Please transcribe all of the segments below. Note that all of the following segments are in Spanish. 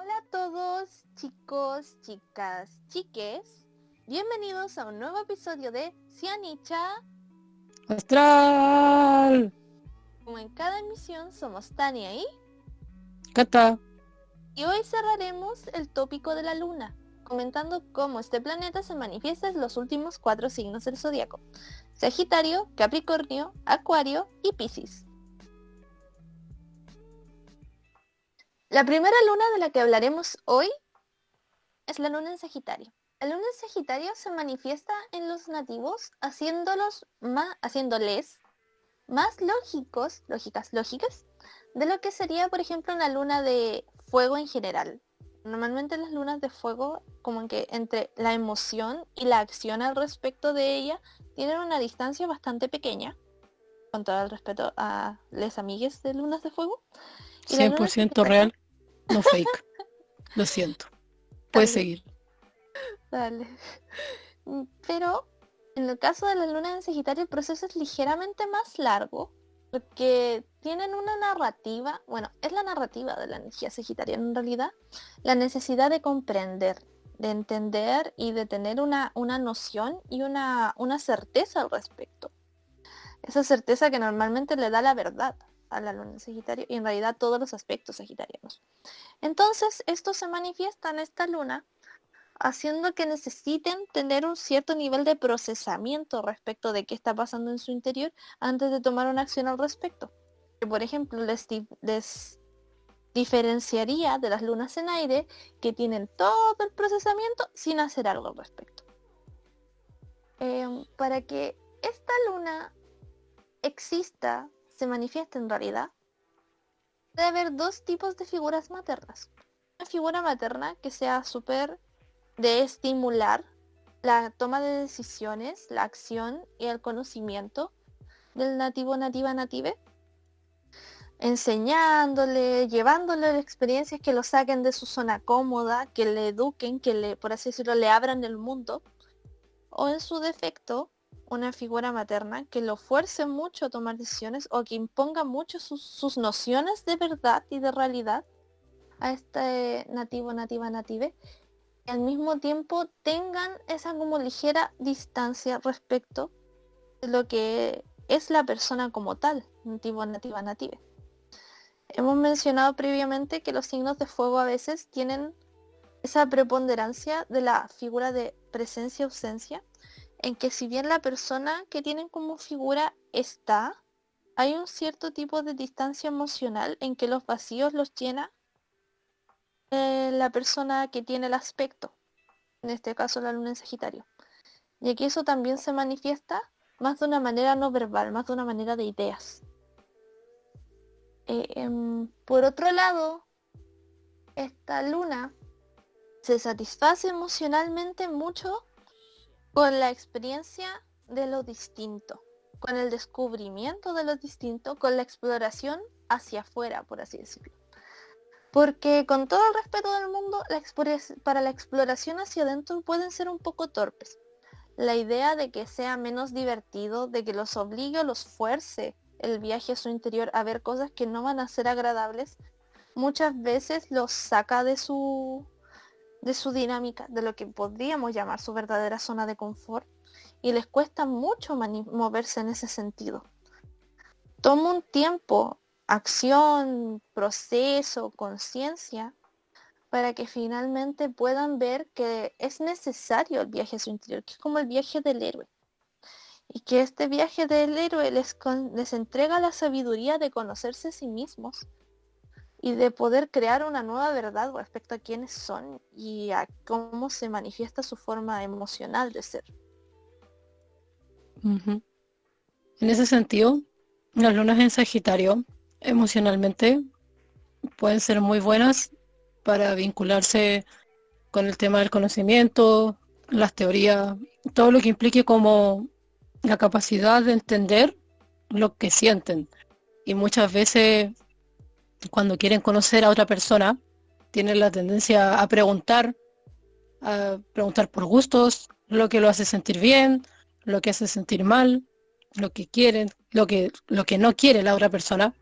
Hola a todos, chicos, chicas, chiques. Bienvenidos a un nuevo episodio de Cianicha. Astral. Como en cada emisión somos Tania y Cata. Y hoy cerraremos el tópico de la luna, comentando cómo este planeta se manifiesta en los últimos cuatro signos del zodiaco. Sagitario, Capricornio, Acuario y Piscis. La primera luna de la que hablaremos hoy es la luna en Sagitario. La luna en Sagitario se manifiesta en los nativos haciéndolos más, haciéndoles más lógicos, lógicas, lógicas, de lo que sería, por ejemplo, una luna de fuego en general. Normalmente las lunas de fuego, como que entre la emoción y la acción al respecto de ella, tienen una distancia bastante pequeña, con todo el respeto a les amigues de lunas de fuego. 100% real, no fake. Lo siento. Puedes seguir. Dale. Mm, pero en el caso de la luna en Sagitario el proceso es ligeramente más largo porque tienen una narrativa, bueno, es la narrativa de la energía sagitariana en realidad, la necesidad de comprender, de entender y de tener una, una noción y una, una certeza al respecto. Esa certeza que normalmente le da la verdad a la luna en Sagitario y en realidad todos los aspectos sagitarianos. Entonces, esto se manifiesta en esta luna haciendo que necesiten tener un cierto nivel de procesamiento respecto de qué está pasando en su interior antes de tomar una acción al respecto. Por ejemplo, les, diferenciaría de las lunas en aire que tienen todo el procesamiento sin hacer algo al respecto. Em, para que esta luna exista, se manifieste en realidad, debe haber dos tipos de figuras maternas. Una figura materna que sea súper de estimular la toma de decisiones, la acción y el conocimiento del nativo, nativa, native, enseñándole, llevándole experiencias que lo saquen de su zona cómoda, que le eduquen, que le, por así decirlo, le abran el mundo, o en su defecto, una figura materna que lo fuerce mucho a tomar decisiones o que imponga mucho sus, nociones de verdad y de realidad a este nativo, nativa, native al mismo tiempo tengan esa como ligera distancia respecto de lo que es la persona como tal, nativo, nativa, native. Hemos mencionado previamente que los signos de fuego a veces tienen esa preponderancia de la figura de presencia-ausencia, en que si bien la persona que tienen como figura está, hay un cierto tipo de distancia emocional en que los vacíos los llena eh, la persona que tiene el aspecto, en este caso la luna en Sagitario. Y aquí eso también se manifiesta más de una manera no verbal, más de una manera de ideas. Eh, em, por otro lado, esta luna se satisface emocionalmente mucho con la experiencia de lo distinto, con el descubrimiento de lo distinto, con la exploración hacia afuera, por así decirlo. Porque con todo el respeto del mundo, para la exploración hacia adentro pueden ser un poco torpes. La idea de que sea menos divertido, de que los obligue o los fuerce el viaje a su interior a ver cosas que no van a ser agradables, muchas veces los saca de su, de su dinámica, de lo que podríamos llamar su verdadera zona de confort, y les cuesta mucho moverse en ese sentido. Toma un tiempo acción, proceso, conciencia, para que finalmente puedan ver que es necesario el viaje a su interior, que es como el viaje del héroe. Y que este viaje del héroe les, les entrega la sabiduría de conocerse a sí mismos y de poder crear una nueva verdad respecto a quiénes son y a cómo se manifiesta su forma emocional de ser. En ese sentido, las lunas en Sagitario emocionalmente pueden ser muy buenas para vincularse con el tema del conocimiento, las teorías, todo lo que implique como la capacidad de entender lo que sienten. Y muchas veces cuando quieren conocer a otra persona, tienen la tendencia a preguntar, a preguntar por gustos, lo que lo hace sentir bien, lo que hace sentir mal, lo que quieren, lo que, lo que no quiere la otra persona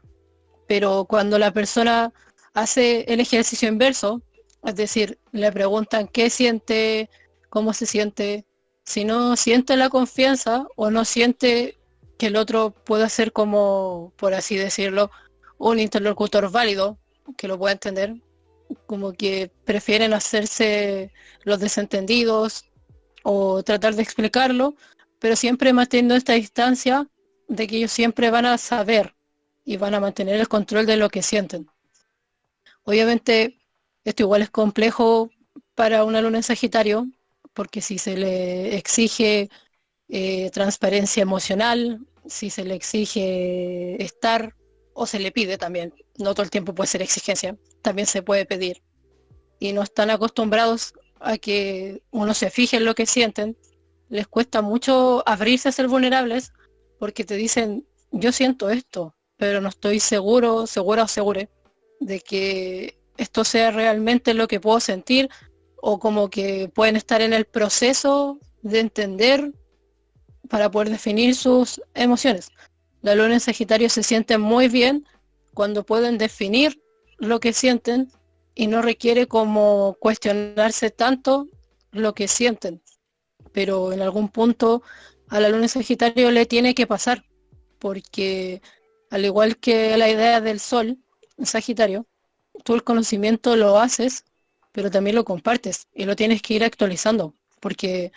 pero cuando la persona hace el ejercicio inverso Es decir, le preguntan qué siente, cómo se siente. Si no siente la confianza o no siente que el otro pueda ser como, por así decirlo, un interlocutor válido, que lo pueda entender, como que prefieren hacerse los desentendidos o tratar de explicarlo, pero siempre manteniendo esta distancia de que ellos siempre van a saber y van a mantener el control de lo que sienten. Obviamente, esto igual es complejo para un alumno en Sagitario, porque si se le exige eh, transparencia emocional, si se le exige estar o se le pide también, no todo el tiempo puede ser exigencia, también se puede pedir. Y no están acostumbrados a que uno se fije en lo que sienten, les cuesta mucho abrirse a ser vulnerables porque te dicen, yo siento esto, pero no estoy seguro, segura o de que esto sea realmente lo que puedo sentir o como que pueden estar en el proceso de entender para poder definir sus emociones. La luna en Sagitario se siente muy bien cuando pueden definir lo que sienten y no requiere como cuestionarse tanto lo que sienten. Pero en algún punto a la luna en Sagitario le tiene que pasar, porque al igual que la idea del sol en Sagitario, tú el conocimiento lo haces, pero también lo compartes y lo tienes que ir actualizando, porque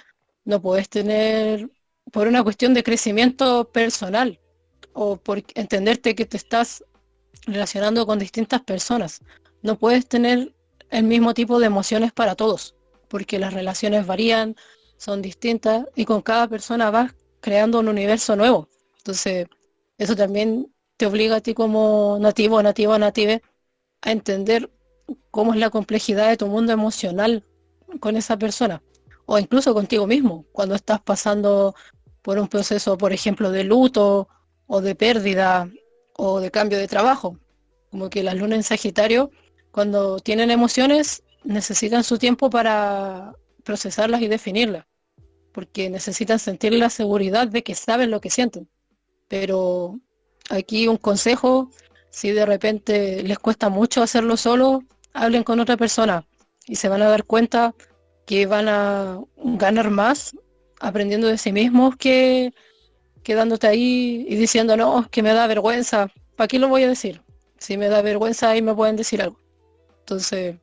no puedes tener por una cuestión de crecimiento personal o por entenderte que te estás relacionando con distintas personas. No puedes tener el mismo tipo de emociones para todos, porque las relaciones varían, son distintas y con cada persona vas creando un universo nuevo. Entonces, eso también te obliga a ti como nativo, nativo, native, a entender cómo es la complejidad de tu mundo emocional con esa persona o incluso contigo mismo, cuando estás pasando por un proceso, por ejemplo, de luto o de pérdida o de cambio de trabajo. Como que las lunas en Sagitario, cuando tienen emociones, necesitan su tiempo para procesarlas y definirlas, porque necesitan sentir la seguridad de que saben lo que sienten. Pero aquí un consejo, si de repente les cuesta mucho hacerlo solo, hablen con otra persona y se van a dar cuenta que van a ganar más aprendiendo de sí mismos que quedándote ahí y diciendo, no, que me da vergüenza. ¿Para qué lo voy a decir? Si me da vergüenza, ahí me pueden decir algo. Entonces,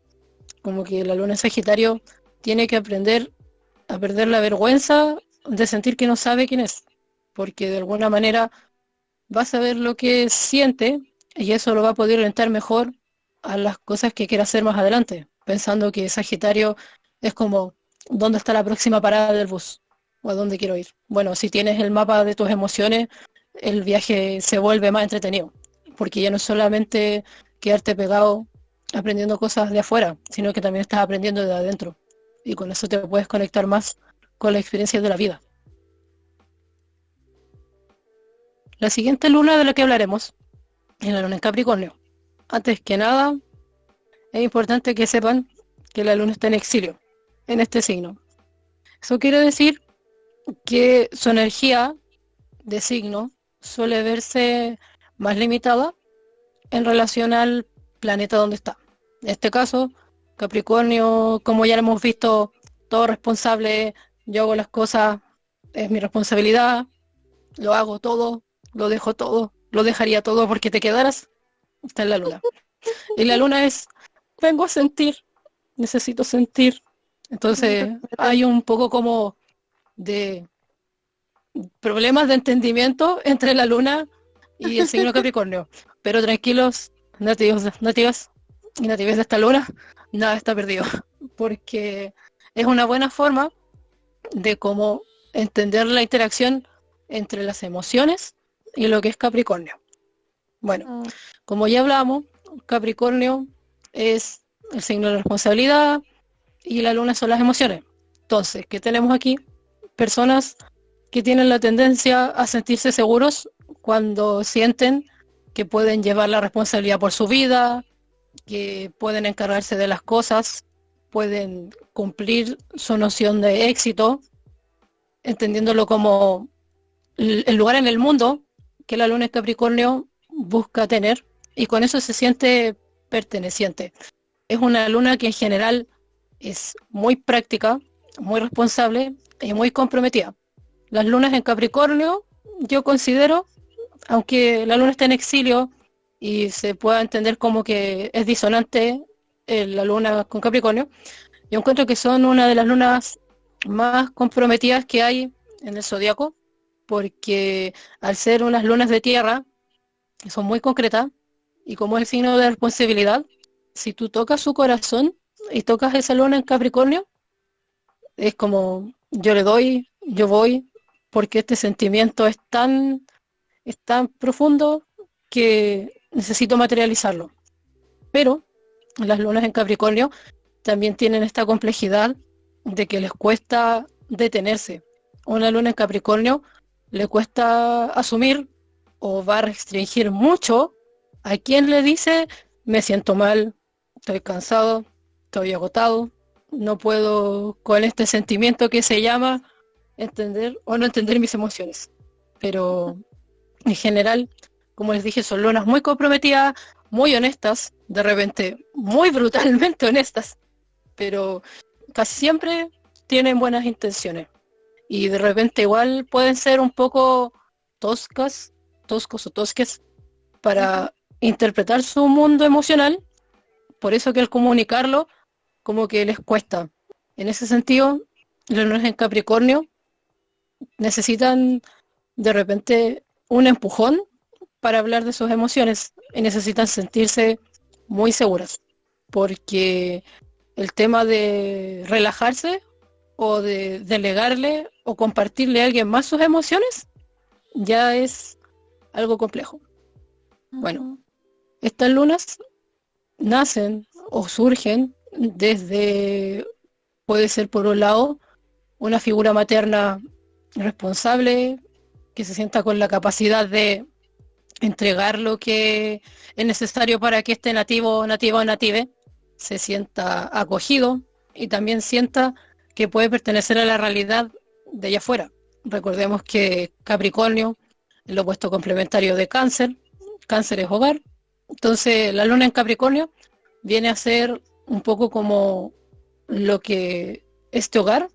como que la luna Sagitario tiene que aprender a perder la vergüenza de sentir que no sabe quién es, porque de alguna manera va a saber lo que siente y eso lo va a poder orientar mejor a las cosas que quiera hacer más adelante, pensando que Sagitario es como, ¿dónde está la próxima parada del bus? A dónde quiero ir. Bueno, si tienes el mapa de tus emociones, el viaje se vuelve más entretenido, porque ya no es solamente quedarte pegado aprendiendo cosas de afuera, sino que también estás aprendiendo de adentro. Y con eso te puedes conectar más con la experiencia de la vida. La siguiente luna de la que hablaremos es la luna en Capricornio. Antes que nada, es importante que sepan que la luna está en exilio, en este signo. Eso quiere decir que su energía de signo suele verse más limitada en relación al planeta donde está. En este caso, Capricornio, como ya lo hemos visto, todo responsable, yo hago las cosas, es mi responsabilidad, lo hago todo, lo dejo todo, lo dejaría todo porque te quedaras, está en la luna. Y la luna es, vengo a sentir, necesito sentir. Entonces hay un poco como de problemas de entendimiento entre la luna y el signo Capricornio. Pero tranquilos, nativos, nativas y nativas de esta luna, nada está perdido. Porque es una buena forma de cómo entender la interacción entre las emociones y lo que es Capricornio. Bueno, ah. como ya hablamos, Capricornio es el signo de la responsabilidad y la luna son las emociones. Entonces, ¿qué tenemos aquí? Personas que tienen la tendencia a sentirse seguros cuando sienten que pueden llevar la responsabilidad por su vida, que pueden encargarse de las cosas, pueden cumplir su noción de éxito, entendiéndolo como el lugar en el mundo que la luna Capricornio busca tener y con eso se siente perteneciente. es una luna que en general es muy práctica, muy responsable y muy comprometida. Las lunas en Capricornio, yo considero, aunque la luna está en exilio y se pueda entender como que es disonante eh, la luna con Capricornio, yo encuentro que son una de las lunas más comprometidas que hay en el zodiaco, porque al ser unas lunas de tierra, son muy concretas, y como es el signo de responsabilidad, si tú tocas su corazón y tocas esa luna en Capricornio, es como yo le doy, yo voy, porque este sentimiento es tan, es tan profundo que necesito materializarlo. Pero las lunas en Capricornio también tienen esta complejidad de que les cuesta detenerse. Una luna en Capricornio le cuesta asumir o va a restringir mucho a quien le dice me siento mal, estoy cansado, estoy agotado, no puedo con este sentimiento que se llama entender o no entender mis emociones. Pero en general, como les dije, son lunas muy comprometidas, muy honestas, de repente muy brutalmente honestas, pero casi siempre tienen buenas intenciones. Y de repente igual pueden ser un poco toscas, toscos o tosques para interpretar su mundo emocional. Por eso que al comunicarlo, como que les cuesta. En ese sentido, los lunas en Capricornio necesitan de repente un empujón para hablar de sus emociones y necesitan sentirse muy seguras. Porque el tema de relajarse o de delegarle o compartirle a alguien más sus emociones ya es algo complejo. Bueno, estas lunas nacen o surgen desde, puede ser por un lado, una figura materna responsable, que se sienta con la capacidad de entregar lo que es necesario para que este nativo, nativo o native se sienta acogido y también sienta que puede pertenecer a la realidad de allá afuera. Recordemos que Capricornio es lo opuesto complementario de cáncer, cáncer es hogar, entonces la luna en Capricornio viene a ser un poco como lo que este hogar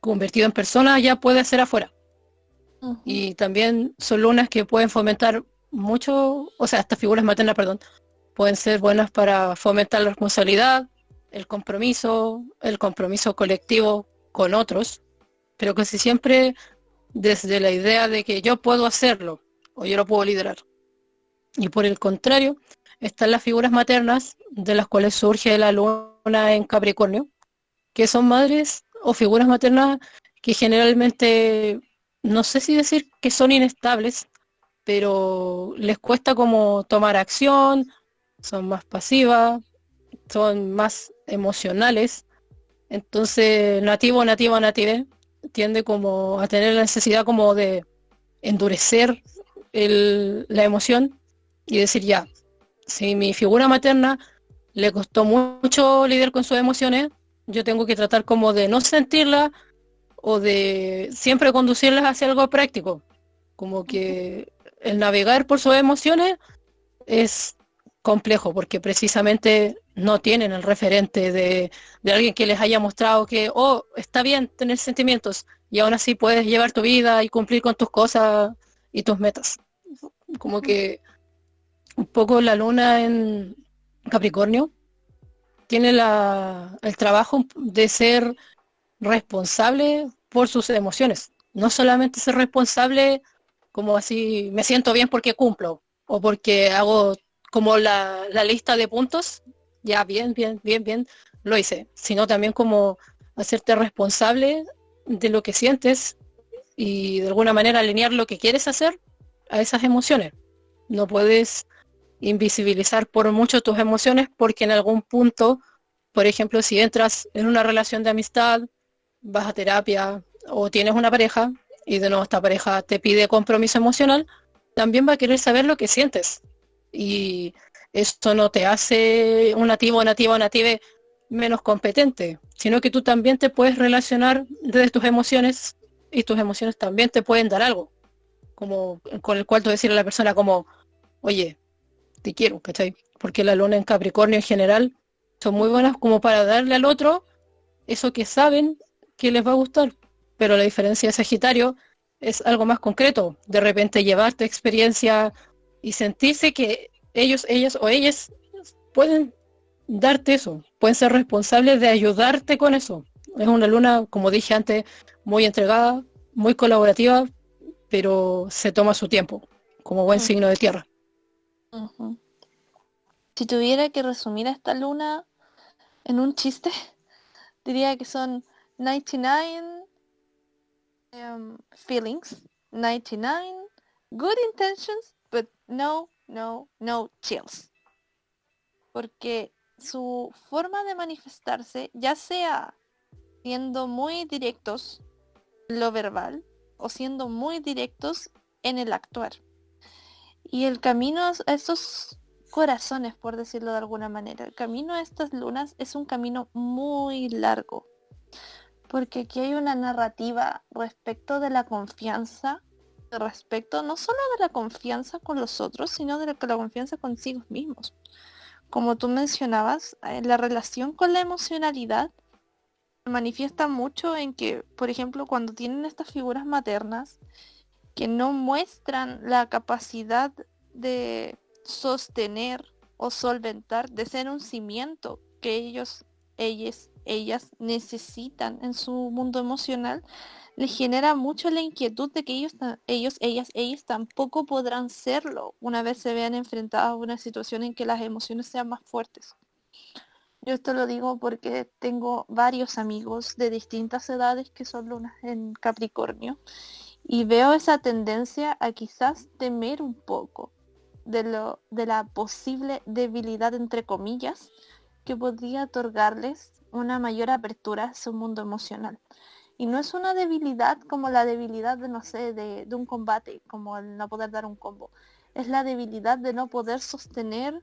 convertido en persona ya puede hacer afuera. Y también son lunas que pueden fomentar mucho, o sea, estas figuras maternas, perdón, pueden ser buenas para fomentar la responsabilidad, el compromiso, el compromiso colectivo con otros, pero casi siempre desde la idea de que yo puedo hacerlo o yo lo puedo liderar. Y por el contrario, están las figuras maternas de las cuales surge la luna en Capricornio, que son madres o figuras maternas que generalmente, no sé si decir que son inestables, pero les cuesta como tomar acción, son más pasivas, son más emocionales. Entonces, nativo, nativo, native, tiende como a tener la necesidad como de endurecer la emoción y decir ya, si mi figura materna le costó mucho lidiar con sus emociones, yo tengo que tratar como de no sentirla o de siempre conducirlas hacia algo práctico. Como que el navegar por sus emociones es complejo porque precisamente no tienen el referente de, alguien que les haya mostrado que, oh, está bien tener sentimientos y aún así puedes llevar tu vida y cumplir con tus cosas y tus metas. Como que un poco la luna en Capricornio tiene la, el trabajo de ser responsable por sus emociones. No solamente ser responsable como así, me siento bien porque cumplo o porque hago como la, lista de puntos, ya bien, bien, bien, bien, lo hice, sino también como hacerte responsable de lo que sientes y de alguna manera alinear lo que quieres hacer a esas emociones. No puedes invisibilizar por mucho tus emociones porque en algún punto, por ejemplo, si entras en una relación de amistad, vas a terapia o tienes una pareja y de nuevo esta pareja te pide compromiso emocional, también va a querer saber lo que sientes. Y esto no te hace un nativo, nativo, native menos competente, sino que tú también te puedes relacionar desde tus emociones y tus emociones también te pueden dar algo, como con el cual tú decirle a la persona como, oye, te quiero, ¿cachai? Porque la luna en Capricornio en general Son muy buenas como para darle al otro eso que saben que les va a gustar. Pero la diferencia de Sagitario es algo más concreto. De repente llevar tu experiencia y sentirse que ellos, ellas o ellas pueden darte eso, pueden ser responsables de ayudarte con eso. Es una luna, como dije antes, muy entregada, muy colaborativa, pero se toma su tiempo, como buen signo de tierra. Si tuviera que resumir a esta luna en un chiste, diría que son 99 um, feelings, 99 good intentions, but no, no, no chills. Porque su forma de manifestarse, ya sea siendo muy directos lo verbal o siendo muy directos en el actuar. Y el camino a estos corazones, por decirlo de alguna manera, el camino a estas lunas es un camino muy largo. Porque aquí hay una narrativa respecto de la confianza, respecto no solo de la confianza con los otros, sino de la, confianza consigo mismos como tú mencionabas, eh, la relación con la emocionalidad manifiesta mucho en que, por ejemplo, cuando tienen estas figuras maternas que no muestran la capacidad de sostener o solventar, de ser un cimiento que ellos, ellas, ellas necesitan en su mundo emocional, les genera mucho la inquietud de que ellos, ellos, ellas, ellas tampoco podrán serlo una vez se vean enfrentados a una situación en que las emociones sean más fuertes. Yo esto lo digo porque tengo varios amigos de distintas edades que son lunas en Capricornio y veo esa tendencia a quizás temer un poco de, lo, de la posible debilidad, entre comillas, que podría otorgarles una mayor apertura a su mundo emocional. Y no es una debilidad como la debilidad de, no sé, de, un combate, como el no poder dar un combo. Es la debilidad de no poder sostener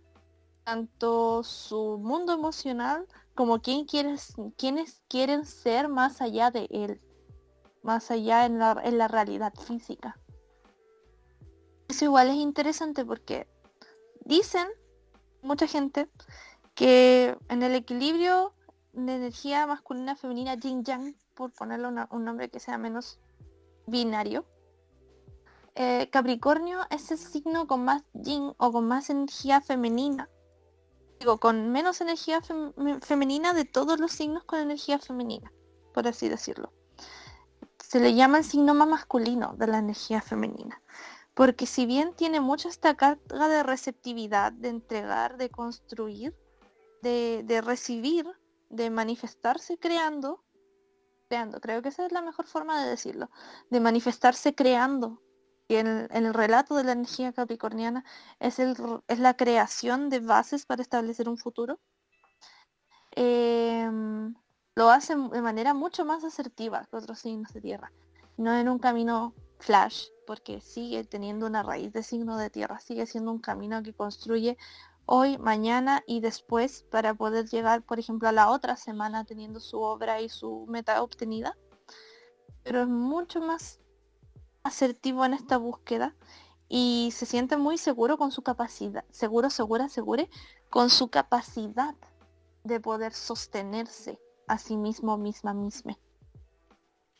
tanto su mundo emocional como quien quienes quieren ser más allá de él, más allá en la, en la realidad física. Eso igual es interesante porque dicen mucha gente que en el equilibrio de energía masculina femenina yin yang por ponerle un nombre que sea menos binario. Eh, Capricornio es el signo con más yin o con más energía femenina. Digo, con menos energía femenina de todos los signos con energía femenina, por así decirlo. Se le llama el signo más masculino de la energía femenina. Porque si bien tiene mucha esta carga de receptividad, de entregar, de construir, de recibir, de manifestarse creando, creando. Creo que esa es la mejor forma de decirlo, de manifestarse creando. Y en, el relato de la energía capricorniana es, el, es la creación de bases para establecer un futuro. Em, lo hace de manera mucho más asertiva que otros signos de tierra. No en un camino flash, porque sigue teniendo una raíz de signo de tierra, sigue siendo un camino que construye hoy, mañana y después para poder llegar, por ejemplo, a la otra semana teniendo su obra y su meta obtenida. Pero es mucho más asertivo en esta búsqueda y se siente muy seguro con su capacidad, seguro, segura, segure, con su capacidad de poder sostenerse a sí mismo, misma, misma.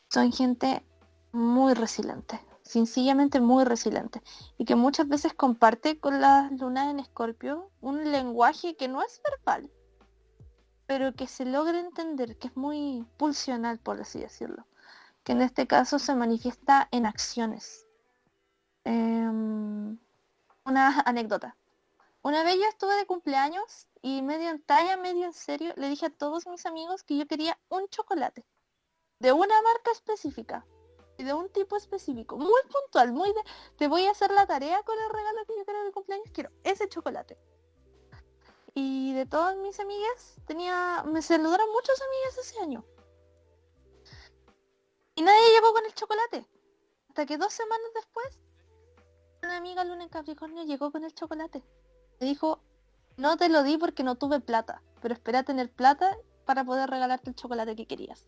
Son gente muy resiliente sencillamente muy resiliente y que muchas veces comparte con las lunas en escorpio un lenguaje que no es verbal, pero que se logra entender, que es muy pulsional, por así decirlo, que en este caso se manifiesta en acciones. Em, una anécdota. Una vez yo estuve de cumpleaños y medio en talla, medio en serio, le dije a todos mis amigos que yo quería un chocolate de una marca específica de un tipo específico, muy puntual, muy de, te voy a hacer la tarea con el regalo que yo quiero de cumpleaños, quiero ese chocolate. Y de todas mis amigas, tenía, me saludaron muchas amigas ese año. Y nadie llegó con el chocolate. Hasta que dos semanas después, una amiga luna en Capricornio llegó con el chocolate. Me dijo, no te lo di porque no tuve plata, pero espera tener plata para poder regalarte el chocolate que querías.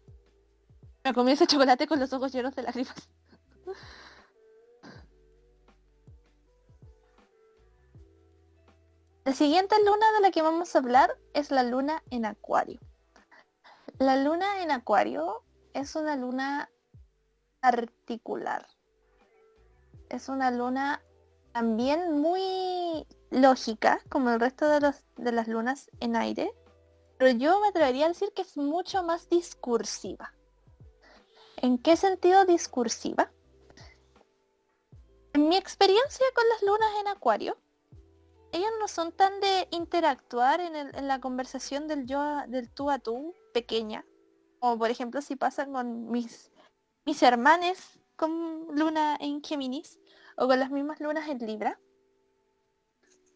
Me comí ese chocolate con los ojos llenos de lágrimas. La siguiente luna de la que vamos a hablar es la luna en acuario. La luna en acuario es una luna particular. Es una luna también muy lógica, como el resto de, de las lunas en aire, pero yo me atrevería a decir que es mucho más discursiva. ¿En qué sentido discursiva? En mi experiencia con las lunas en acuario, ellas no son tan de interactuar en, la conversación del yo del tú a tú pequeña. Como por ejemplo si pasan con mis, mis hermanes con luna en Géminis o con las mismas lunas en Libra.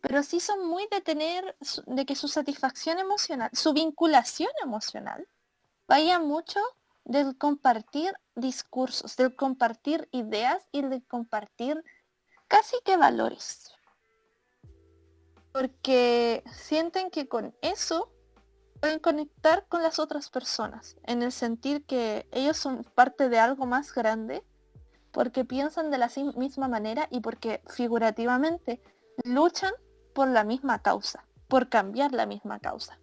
Pero sí son muy de tener, de que su satisfacción emocional, su vinculación emocional, vaya mucho del compartir discursos, del compartir ideas y de compartir casi que valores. Porque sienten que con eso pueden conectar con las otras personas, en el sentir que ellos son parte de algo más grande, porque piensan de la misma manera y porque figurativamente luchan por la misma causa, por cambiar la misma causa.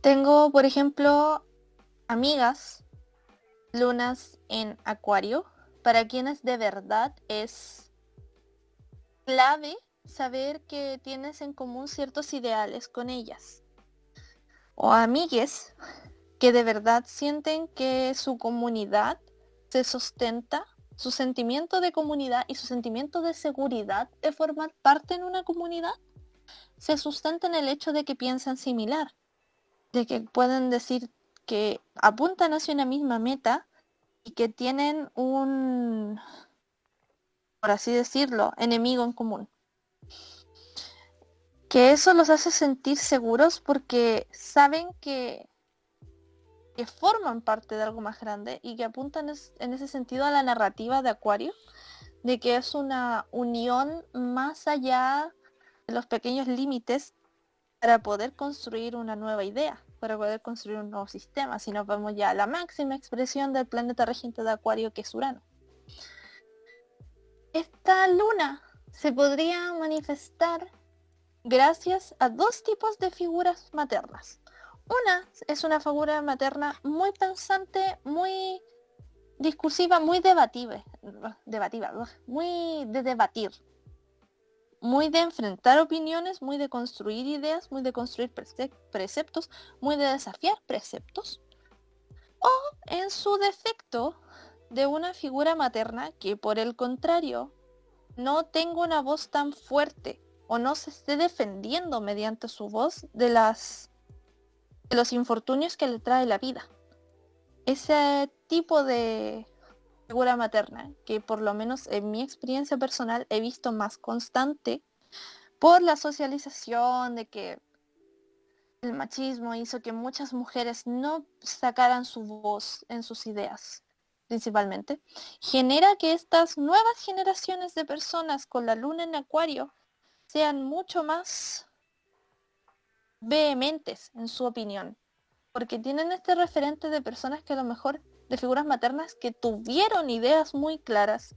Tengo, por ejemplo, amigas, lunas en acuario, para quienes de verdad es clave saber que tienes en común ciertos ideales con ellas. O amigues que de verdad sienten que su comunidad se sustenta, su sentimiento de comunidad y su sentimiento de seguridad de formar parte en una comunidad se sustenta en el hecho de que piensan similar, de que pueden decir que apuntan hacia una misma meta y que tienen un, por así decirlo, enemigo en común. Que eso los hace sentir seguros porque saben que, que forman parte de algo más grande y que apuntan en ese sentido a la narrativa de Acuario, de que es una unión más allá de los pequeños límites para poder construir una nueva idea para poder construir un nuevo sistema, si nos vamos ya a la máxima expresión del planeta regente de Acuario que es Urano. Esta luna se podría manifestar gracias a dos tipos de figuras maternas. Una es una figura materna muy pensante, muy discursiva, muy debativa, debativa, muy de debatir, muy de enfrentar opiniones, muy de construir ideas, muy de construir preceptos, muy de desafiar preceptos. O en su defecto de una figura materna que por el contrario no tenga una voz tan fuerte o no se esté defendiendo mediante su voz de las de los infortunios que le trae la vida. Ese tipo de figura materna, que por lo menos en mi experiencia personal he visto más constante por la socialización de que el machismo hizo que muchas mujeres no sacaran su voz en sus ideas, principalmente, genera que estas nuevas generaciones de personas con la luna en acuario sean mucho más vehementes en su opinión, porque tienen este referente de personas que a lo mejor de figuras maternas que tuvieron ideas muy claras,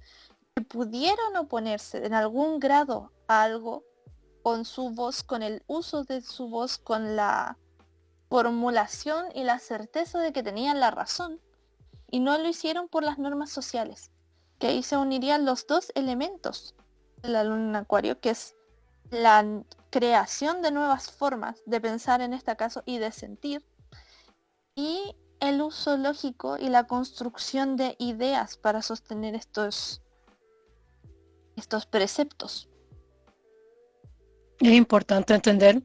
que pudieron oponerse en algún grado a algo con su voz, con el uso de su voz, con la formulación y la certeza de que tenían la razón, y no lo hicieron por las normas sociales, que ahí se unirían los dos elementos de la luna en acuario, que es la creación de nuevas formas de pensar en este caso y de sentir, y el uso lógico y la construcción de ideas para sostener estos, estos preceptos. Es importante entender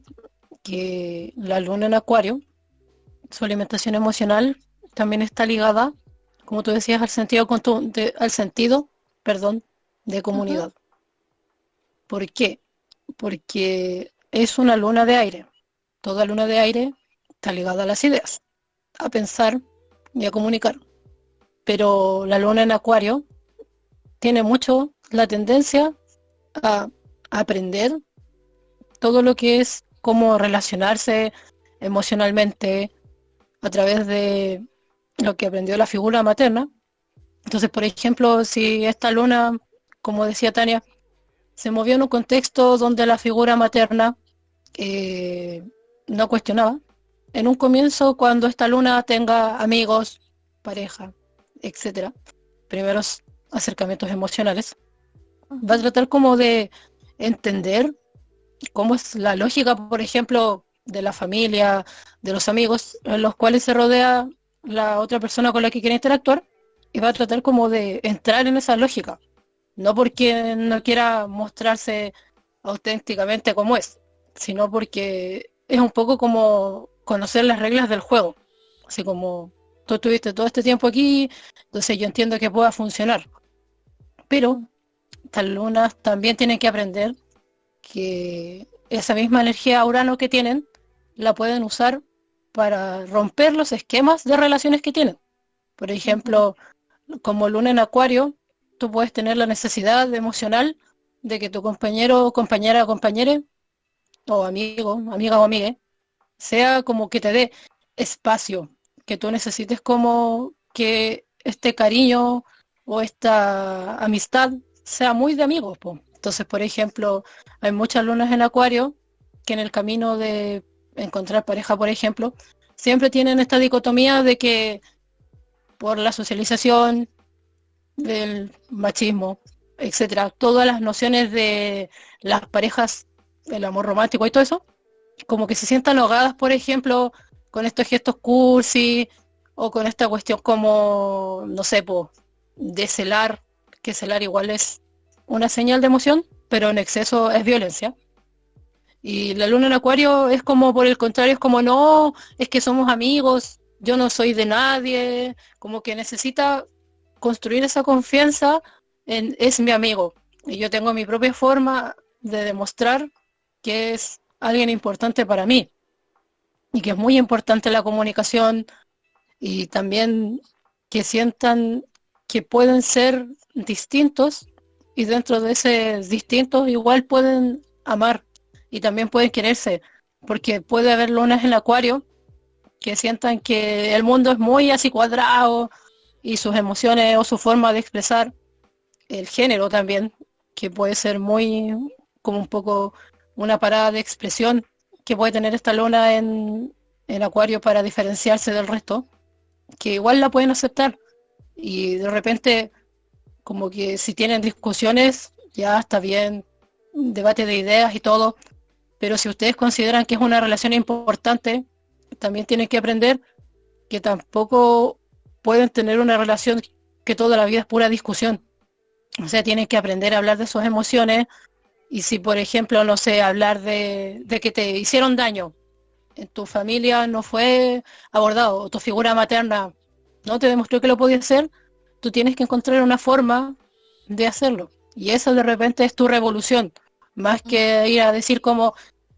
que la luna en acuario, su alimentación emocional también está ligada, como tú decías, al sentido, al sentido perdón, de comunidad. ¿Por qué? Porque es una luna de aire. Toda luna de aire está ligada a las ideas a pensar y a comunicar. Pero la luna en acuario tiene mucho la tendencia a aprender todo lo que es cómo relacionarse emocionalmente a través de lo que aprendió la figura materna. Entonces, por ejemplo, si esta luna, como decía Tania, se movió en un contexto donde la figura materna eh, no cuestionaba. En un comienzo, cuando esta luna tenga amigos, pareja, etcétera, primeros acercamientos emocionales, va a tratar como de entender cómo es la lógica, por ejemplo, de la familia, de los amigos, en los cuales se rodea la otra persona con la que quiere interactuar, y va a tratar como de entrar en esa lógica. No porque no quiera mostrarse auténticamente como es, sino porque es un poco como conocer las reglas del juego. Así como tú estuviste todo este tiempo aquí, entonces yo entiendo que pueda funcionar. Pero estas lunas también tienen que aprender que esa misma energía Urano que tienen la pueden usar para romper los esquemas de relaciones que tienen. Por ejemplo, como luna en acuario, tú puedes tener la necesidad emocional de que tu compañero, compañera compañere, o amigo, amiga o amiga, sea como que te dé espacio, que tú necesites como que este cariño o esta amistad sea muy de amigos. Entonces, por ejemplo, hay muchas lunas en acuario que en el camino de encontrar pareja, por ejemplo, siempre tienen esta dicotomía de que por la socialización del machismo, etcétera, todas las nociones de las parejas, el amor romántico y todo eso, como que se sientan ahogadas, por ejemplo, con estos gestos cursi o con esta cuestión como, no sé, de celar, que celar igual es una señal de emoción, pero en exceso es violencia. Y la luna en acuario es como, por el contrario, es como, no, es que somos amigos, yo no soy de nadie, como que necesita construir esa confianza en es mi amigo. Y yo tengo mi propia forma de demostrar que es alguien importante para mí. Y que es muy importante la comunicación y también que sientan que pueden ser distintos y dentro de ese distintos igual pueden amar y también pueden quererse, porque puede haber lunas en el acuario que sientan que el mundo es muy así cuadrado y sus emociones o su forma de expresar el género también, que puede ser muy como un poco una parada de expresión que puede tener esta luna en, en acuario para diferenciarse del resto, que igual la pueden aceptar. Y de repente como que si tienen discusiones ya está bien, debate de ideas y todo, pero si ustedes consideran que es una relación importante, también tienen que aprender que tampoco pueden tener una relación que toda la vida es pura discusión. O sea, tienen que aprender a hablar de sus emociones y si, por ejemplo, no sé, hablar de, que te hicieron daño, en tu familia no fue abordado, o tu figura materna no te demostró que lo podía hacer, tú tienes que encontrar una forma de hacerlo. Y eso de repente es tu revolución. Más que ir a decir como,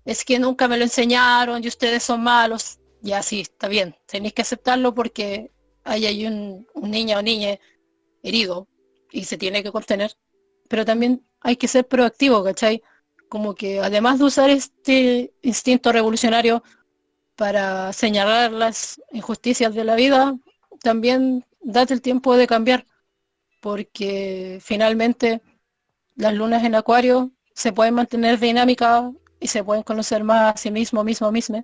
es que nunca me lo enseñaron y ustedes son malos. Ya sí, está bien. Tenéis que aceptarlo porque hay un, niño o niña herido y se tiene que contener. Pero también hay que ser proactivo, ¿cachai? Como que además de usar este instinto revolucionario para señalar las injusticias de la vida, también date el tiempo de cambiar, porque finalmente las lunas en acuario se pueden mantener dinámicas y se pueden conocer más a sí mismo, mismo, mismo,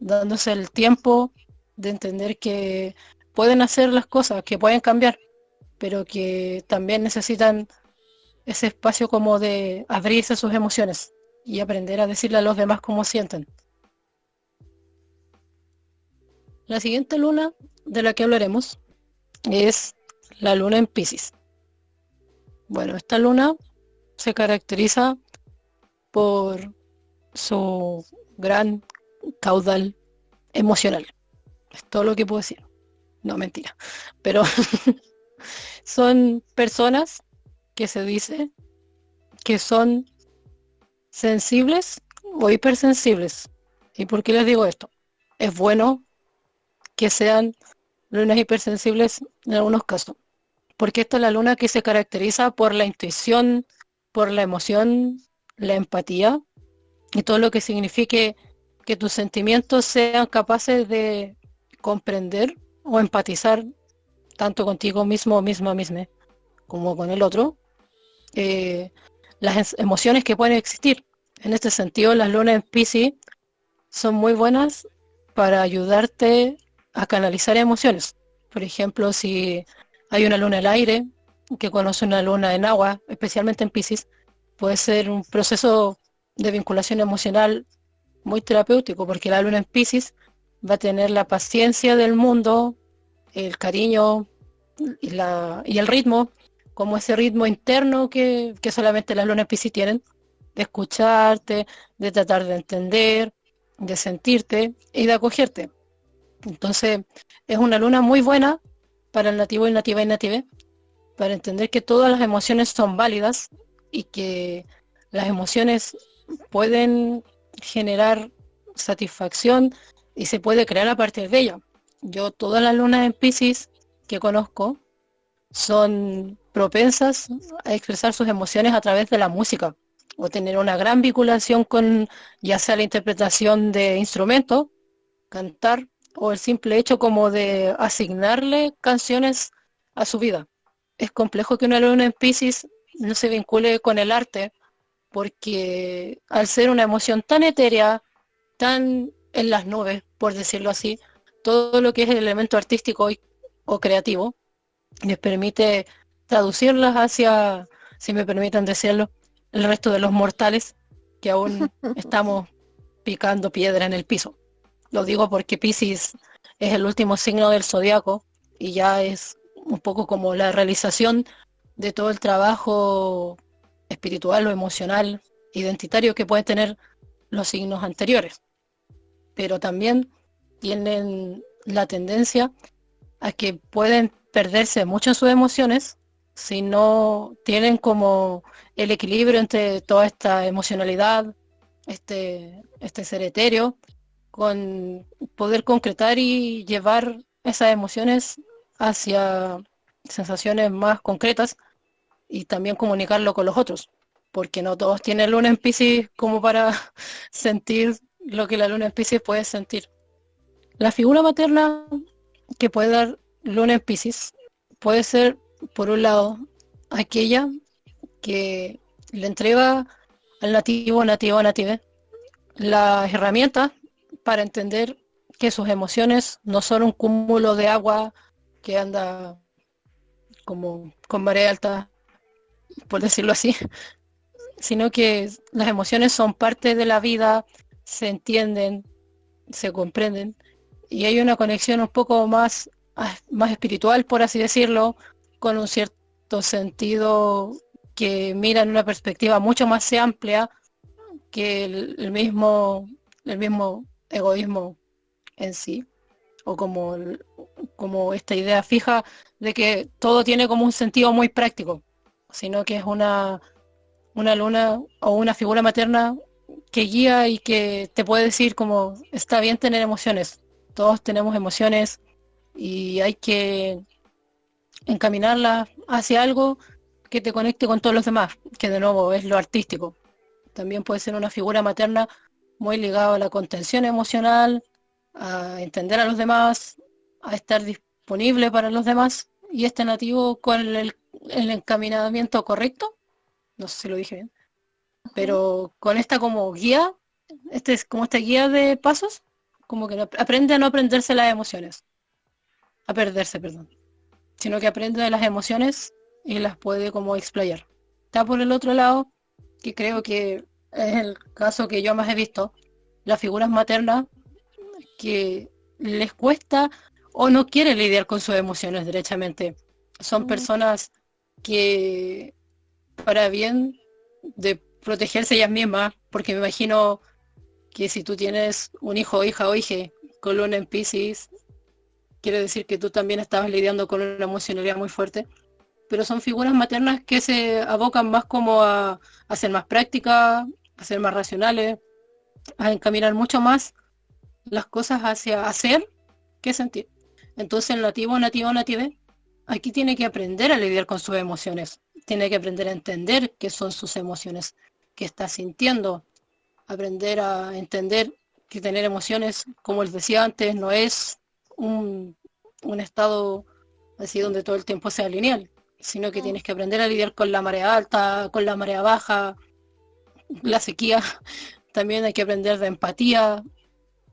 dándose el tiempo de entender que pueden hacer las cosas, que pueden cambiar, pero que también necesitan ese espacio como de abrirse sus emociones y aprender a decirle a los demás cómo sienten. La siguiente luna de la que hablaremos es la luna en Pisces. Bueno, esta luna se caracteriza por su gran caudal emocional. Es todo lo que puedo decir. No, mentira. Pero son personas que se dice que son sensibles o hipersensibles. ¿Y por qué les digo esto? Es bueno que sean lunas hipersensibles en algunos casos. Porque esta es la luna que se caracteriza por la intuición, por la emoción, la empatía y todo lo que signifique que tus sentimientos sean capaces de comprender o empatizar tanto contigo mismo o misma misma como con el otro. Eh, las emociones que pueden existir. En este sentido, las lunas en Pisces son muy buenas para ayudarte a canalizar emociones. Por ejemplo, si hay una luna en el aire, que conoce una luna en agua, especialmente en Pisces, puede ser un proceso de vinculación emocional muy terapéutico, porque la luna en Pisces va a tener la paciencia del mundo, el cariño y, el ritmo, como ese ritmo interno que, que solamente las lunas en Pisces tienen, de escucharte, de tratar de entender, de sentirte y de acogerte. Entonces, es una luna muy buena para el nativo y nativa y native, para entender que todas las emociones son válidas y que las emociones pueden generar satisfacción y se puede crear a partir de ella. Yo todas las lunas en Pisces que conozco son propensas a expresar sus emociones a través de la música o tener una gran vinculación con ya sea la interpretación de instrumentos, cantar o el simple hecho como de asignarle canciones a su vida. Es complejo que una luna en Pisces no se vincule con el arte porque al ser una emoción tan etérea, tan en las nubes, por decirlo así, todo lo que es el elemento artístico o creativo les permite traducirlas hacia, si me permiten decirlo, el resto de los mortales que aún estamos picando piedra en el piso. Lo digo porque Pisces es el último signo del zodiaco y ya es un poco como la realización de todo el trabajo espiritual o emocional, identitario que pueden tener los signos anteriores. Pero también tienen la tendencia a que pueden perderse muchas sus emociones si no tienen como el equilibrio entre toda esta emocionalidad, este, este ser etéreo, con poder concretar y llevar esas emociones hacia sensaciones más concretas y también comunicarlo con los otros, porque no todos tienen luna en Pisces como para sentir lo que la luna en Pisces puede sentir. La figura materna que puede dar luna en Pisces puede ser por un lado, aquella que le entrega al nativo, nativo, native, las herramientas para entender que sus emociones no son un cúmulo de agua que anda como con marea alta, por decirlo así, sino que las emociones son parte de la vida, se entienden, se comprenden, y hay una conexión un poco más, más espiritual, por así decirlo, con un cierto sentido que mira en una perspectiva mucho más amplia que el, mismo el mismo egoísmo en sí. O como como esta idea fija de que todo tiene como un sentido muy práctico sino que es una una luna o una figura materna que guía y que te puede decir como está bien tener emociones todos tenemos emociones y hay que encaminarla hacia algo que te conecte con todos los demás, que de nuevo es lo artístico. También puede ser una figura materna muy ligada a la contención emocional, a entender a los demás, a estar disponible para los demás y este nativo con el, encaminamiento correcto, no sé si lo dije bien, pero con esta como guía, este es como esta guía de pasos, como que aprende a no aprenderse las emociones, a perderse, perdón sino que aprende de las emociones y las puede como explayar. Está por el otro lado, que creo que es el caso que yo más he visto, las figuras maternas que les cuesta o no quieren lidiar con sus emociones derechamente. Son personas que para bien de protegerse ellas mismas, porque me imagino que si tú tienes un hijo, hija o hija con luna en Pisces, quiere decir que tú también estabas lidiando con una emocionalidad muy fuerte, pero son figuras maternas que se abocan más como a, a ser más prácticas, a ser más racionales, a encaminar mucho más las cosas hacia hacer que sentir. Entonces el nativo, nativo, native, aquí tiene que aprender a lidiar con sus emociones, tiene que aprender a entender qué son sus emociones, qué está sintiendo, aprender a entender que tener emociones, como les decía antes, no es un, estado así donde todo el tiempo sea lineal. sino que tienes que aprender a lidiar con la marea alta, con la marea baja, la sequía. También hay que aprender de empatía,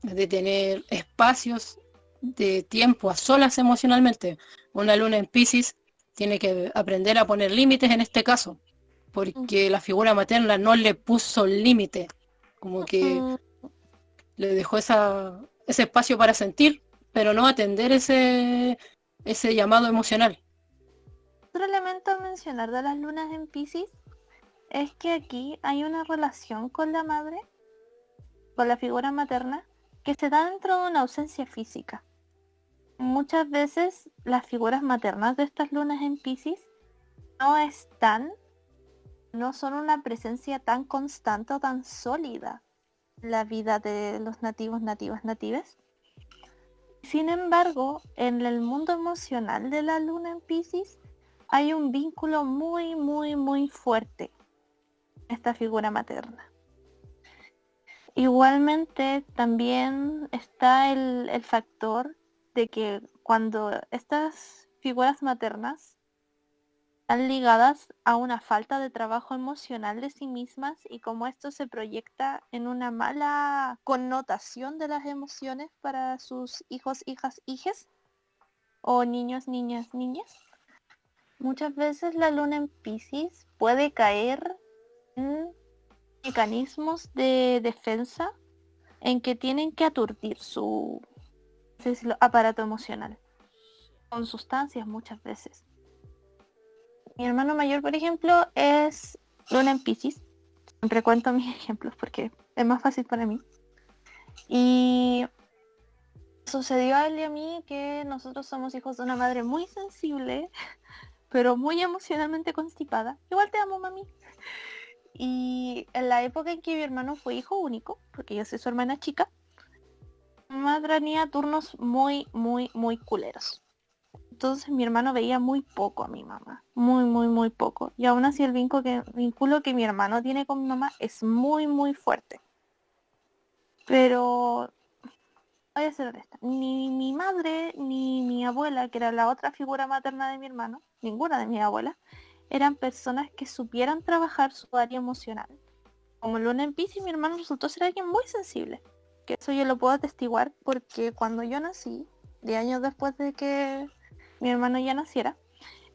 de tener espacios de tiempo a solas emocionalmente. Una luna en Pisces tiene que aprender a poner límites en este caso, porque la figura materna no le puso límite, como que le dejó esa, ese espacio para sentir, pero no atender ese, ese llamado emocional. Otro elemento a mencionar de las lunas en Pisces es que aquí hay una relación con la madre, con la figura materna, que se da dentro de una ausencia física. Muchas veces las figuras maternas de estas lunas en Pisces no están, no son una presencia tan constante o tan sólida la vida de los nativos, nativas, natives. Sin embargo, en el mundo emocional de la luna en Pisces hay un vínculo muy, muy, muy fuerte. Esta figura materna. Igualmente también está el, factor de que cuando estas figuras maternas están ligadas a una falta de trabajo emocional de sí mismas y como esto se proyecta en una mala connotación de las emociones para sus hijos, hijas, hijes o niños, niñas, niñas. Muchas veces la luna en Pisces puede caer en mecanismos de defensa en que tienen que aturdir su aparato emocional con sustancias muchas veces. Mi hermano mayor, por ejemplo, es Luna en Pisces. Siempre cuento mis ejemplos porque es más fácil para mí. Y sucedió a él y a mí que nosotros somos hijos de una madre muy sensible, pero muy emocionalmente constipada. Igual te amo, mami. Y en la época en que mi hermano fue hijo único, porque yo soy su hermana chica, mi madre tenía turnos muy, muy, muy culeros. Entonces mi hermano veía muy poco a mi mamá, muy, muy, muy poco. Y aún así el vínculo que, mi hermano tiene con mi mamá es muy, muy fuerte. Pero, voy a ser honesta, ni mi madre ni mi abuela, que era la otra figura materna de mi hermano, ninguna de mis abuelas, eran personas que supieran trabajar su área emocional. Como Luna en Pisces, mi hermano resultó ser alguien muy sensible. Que eso yo lo puedo atestiguar porque cuando yo nací, de años después de que mi hermano ya naciera,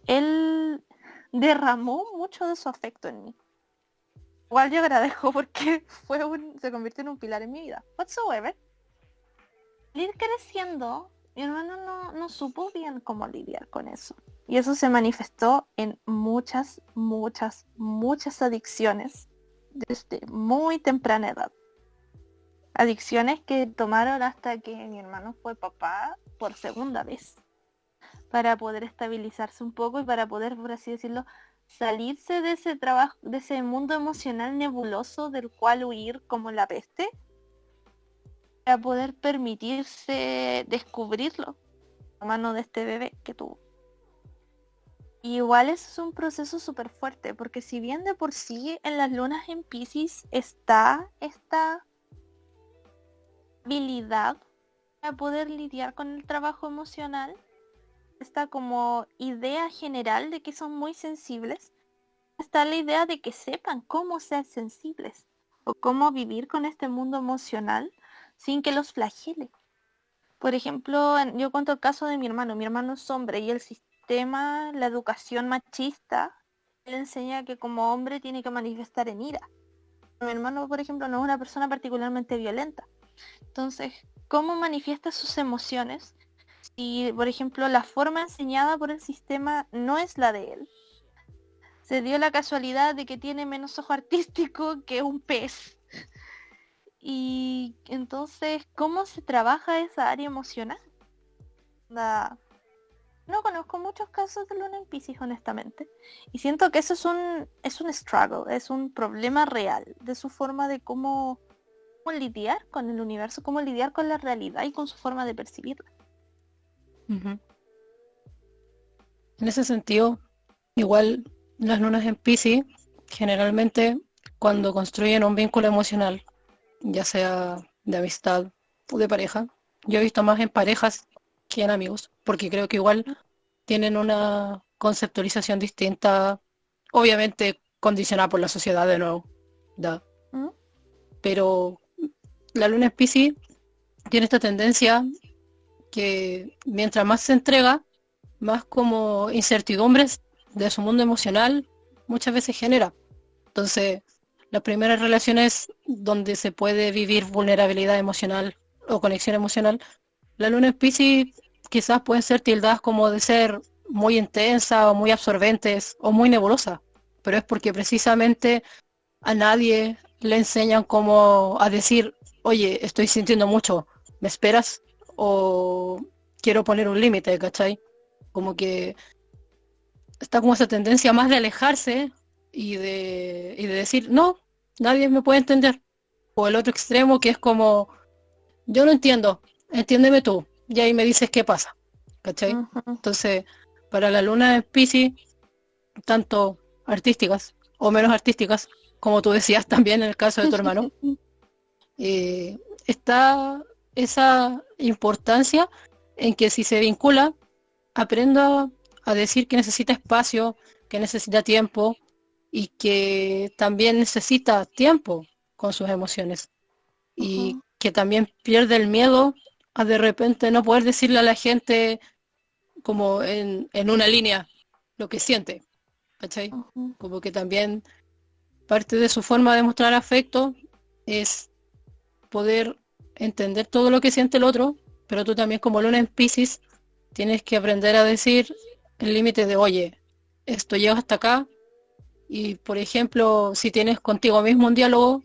él derramó mucho de su afecto en mí. Igual yo agradezco porque fue un, se convirtió en un pilar en mi vida. Whatsoever. ir creciendo, mi hermano no, no supo bien cómo lidiar con eso. Y eso se manifestó en muchas, muchas, muchas adicciones desde muy temprana edad. Adicciones que tomaron hasta que mi hermano fue papá por segunda vez. Para poder estabilizarse un poco y para poder, por así decirlo, salirse de ese trabajo, de ese mundo emocional nebuloso del cual huir como la peste. Para poder permitirse descubrirlo a mano de este bebé que tuvo igual es un proceso súper fuerte, porque si bien de por sí en las lunas en Pisces está esta habilidad para poder lidiar con el trabajo emocional, esta como idea general de que son muy sensibles, está la idea de que sepan cómo ser sensibles o cómo vivir con este mundo emocional sin que los flagele. Por ejemplo, yo cuento el caso de mi hermano. Mi hermano es hombre y el, tema, la educación machista, le enseña que como hombre tiene que manifestar en ira. Mi hermano, por ejemplo, no es una persona particularmente violenta. Entonces, ¿cómo manifiesta sus emociones? Si, por ejemplo, la forma enseñada por el sistema no es la de él. Se dio la casualidad de que tiene menos ojo artístico que un pez. Y entonces, ¿cómo se trabaja esa área emocional? No conozco muchos casos de luna en Pisces, honestamente. Y siento que eso es un, es un struggle, es un problema real de su forma de cómo, lidiar con el universo, cómo lidiar con la realidad y con su forma de percibirla. En ese sentido, igual las lunas en Pisces, generalmente cuando construyen un vínculo emocional, ya sea de amistad o de pareja, yo he visto más en parejas que en amigos, porque creo que igual tienen una conceptualización distinta, obviamente condicionada por la sociedad de nuevo. ¿Mm? Pero la luna en Pisces tiene esta tendencia que mientras más se entrega, más como incertidumbres de su mundo emocional muchas veces genera. Entonces, las primeras relaciones donde se puede vivir vulnerabilidad emocional o conexión emocional, la luna en Pisces quizás pueden ser tildadas como de ser muy intensa o muy absorbentes o muy nebulosa, pero es porque precisamente a nadie le enseñan cómo a decir, oye, estoy sintiendo mucho, ¿me esperas? O quiero poner un límite, ¿cachai? Como que está como esa tendencia más de alejarse y de, y de decir, no, nadie me puede entender. O el otro extremo que es como, yo no entiendo, entiéndeme tú. Y ahí me dices qué pasa. ¿Cachai? Entonces, para la luna de Pisces, tanto artísticas o menos artísticas, como tú decías también en el caso de tu hermano, eh, está esa importancia en que si se vincula, aprenda a decir que necesita espacio, que necesita tiempo y que también necesita tiempo con sus emociones. Y que también pierde el miedo a de repente no poder decirle a la gente como en, una línea lo que siente. ¿Cachai? Como que también parte de su forma de mostrar afecto es poder entender todo lo que siente el otro, pero tú también como luna en Pisces tienes que aprender a decir el límite de, oye, esto llega hasta acá y, por ejemplo, si tienes contigo mismo un diálogo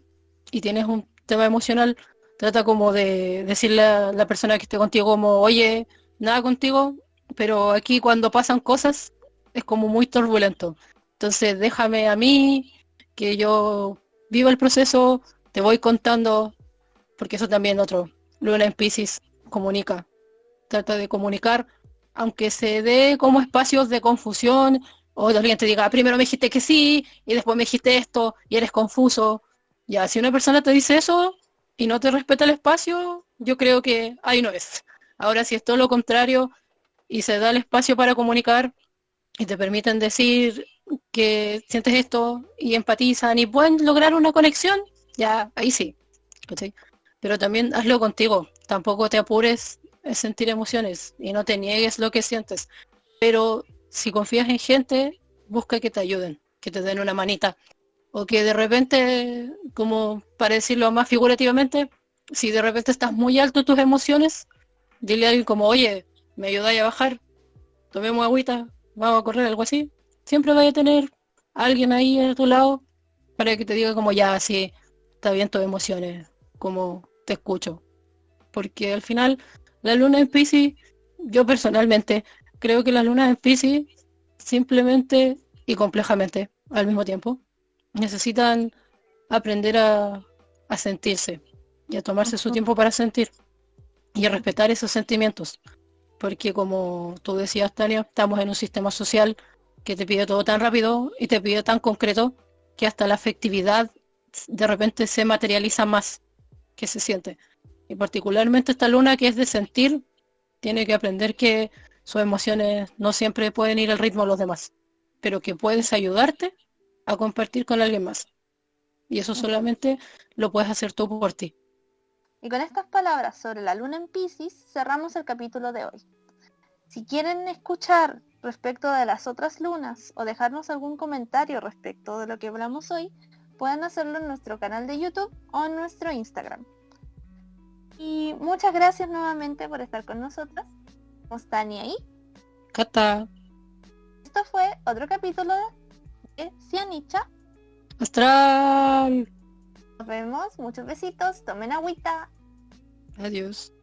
y tienes un tema emocional, trata como de decirle a la persona que esté contigo como, oye, nada contigo, pero aquí cuando pasan cosas es como muy turbulento. Entonces déjame a mí, que yo vivo el proceso, te voy contando, porque eso también otro, Luna en Pisces comunica, trata de comunicar aunque se dé como espacios de confusión, o alguien te diga, primero me dijiste que sí, y después me dijiste esto, y eres confuso. Ya, si una persona te dice eso y no te respeta el espacio, yo creo que ahí no es. Ahora, si es todo lo contrario y se da el espacio para comunicar y te permiten decir que sientes esto y empatizan y pueden lograr una conexión, ya ahí sí. Pero también hazlo contigo. Tampoco te apures es sentir emociones y no te niegues lo que sientes. Pero si confías en gente, busca que te ayuden, que te den una manita. O que de repente, como para decirlo más figurativamente, si de repente estás muy alto tus emociones, dile a alguien como, oye, me ayuda a bajar, tomemos agüita, vamos a correr, algo así. Siempre vaya a tener alguien ahí a tu lado para que te diga como ya, sí, está bien tus emociones, como te escucho. Porque al final la luna en Pisces, yo personalmente creo que las lunas en Pisces simplemente y complejamente al mismo tiempo necesitan aprender a, sentirse y a tomarse su tiempo para sentir y a respetar esos sentimientos. Porque como tú decías, Tania, estamos en un sistema social que te pide todo tan rápido y te pide tan concreto que hasta la afectividad de repente se materializa más que se siente. Y particularmente esta luna que es de sentir, tiene que aprender que sus emociones no siempre pueden ir al ritmo de los demás, pero que puedes ayudarte a compartir con alguien más. Y eso solamente lo puedes hacer tú por ti. Y con estas palabras sobre la luna en Pisces cerramos el capítulo de hoy. Si quieren escuchar respecto de las otras lunas o dejarnos algún comentario respecto de lo que hablamos hoy, pueden hacerlo en nuestro canal de YouTube o en nuestro Instagram. Y muchas gracias nuevamente por estar con nosotras. Somos Tania y Cata. Esto fue otro capítulo de Cianicha. Astral. Nos vemos, muchos besitos, tomen agüita. Adiós.